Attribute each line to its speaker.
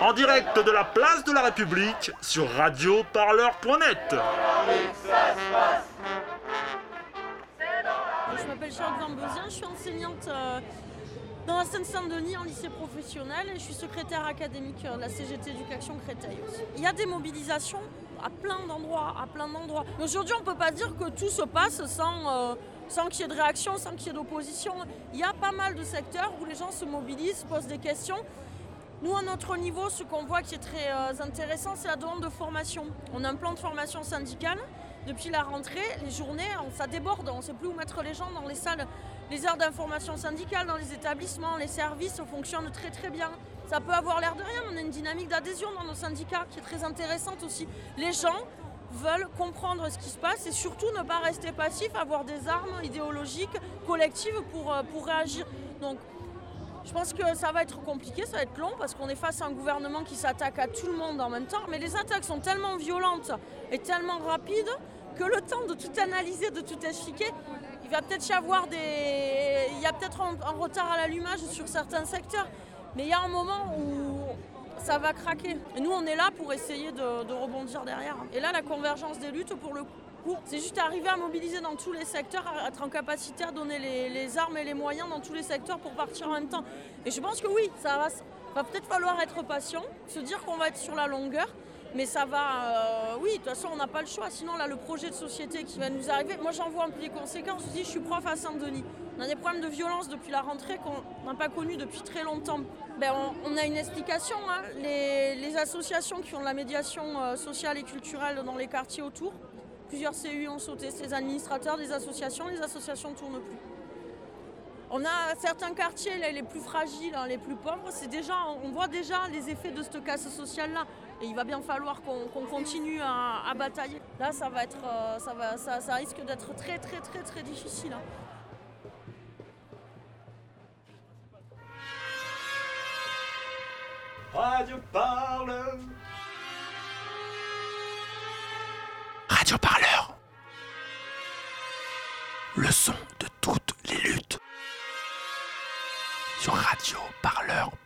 Speaker 1: En direct de la place de la République sur radioparleur.net
Speaker 2: Je m'appelle Charlotte Zambosien, je suis enseignante euh, dans la Seine-Saint-Denis en lycée professionnel et je suis secrétaire académique euh, de la CGT Éducation Créteil. Il y a des mobilisations à plein d'endroits, à plein d'endroits. Aujourd'hui, on ne peut pas dire que tout se passe sans... Euh, sans qu'il y ait de réaction, sans qu'il y ait d'opposition. Il y a pas mal de secteurs où les gens se mobilisent, posent des questions. Nous, à notre niveau, ce qu'on voit qui est très intéressant, c'est la demande de formation. On a un plan de formation syndicale depuis la rentrée, les journées, ça déborde. On ne sait plus où mettre les gens dans les salles. Les heures d'information syndicale dans les établissements, les services fonctionnent très très bien. Ça peut avoir l'air de rien, on a une dynamique d'adhésion dans nos syndicats qui est très intéressante aussi. Les gens veulent comprendre ce qui se passe et surtout ne pas rester passifs, avoir des armes idéologiques collectives pour, euh, pour réagir. Donc je pense que ça va être compliqué, ça va être long parce qu'on est face à un gouvernement qui s'attaque à tout le monde en même temps. Mais les attaques sont tellement violentes et tellement rapides que le temps de tout analyser, de tout expliquer, il va peut-être y avoir des. Il y a peut-être un, retard à l'allumage sur certains secteurs. Mais il y a un moment où ça va craquer. Et nous, on est là pour essayer de, rebondir derrière. Et là, la convergence des luttes, pour le coup, c'est juste arriver à mobiliser dans tous les secteurs, à être en capacité à donner les, armes et les moyens dans tous les secteurs pour partir en même temps. Et je pense que oui, ça va peut-être falloir être patient, se dire qu'on va être sur la longueur. Mais ça va, euh, oui, de toute façon, on n'a pas le choix. Sinon, là, le projet de société qui va nous arriver, moi, j'en vois un peu les conséquences. Je dis, je suis prof à Saint-Denis. On a des problèmes de violence depuis la rentrée qu'on n'a pas connus depuis très longtemps. Ben, on, a une explication. Hein. Les, associations qui font de la médiation euh, sociale et culturelle dans les quartiers autour, Plusieurs CU ont sauté, ces administrateurs des associations, les associations ne tournent plus. On a certains quartiers les plus fragiles, hein, les plus pauvres, c'est déjà, on voit déjà les effets de cette casse sociale-là. Et il va bien falloir qu'on continue à, batailler. Là, ça va être, euh, ça, va, ça, risque d'être très très très très difficile. Hein.
Speaker 1: Radio parle
Speaker 3: Parleur. Le son de toutes les luttes sur radioparleur.net.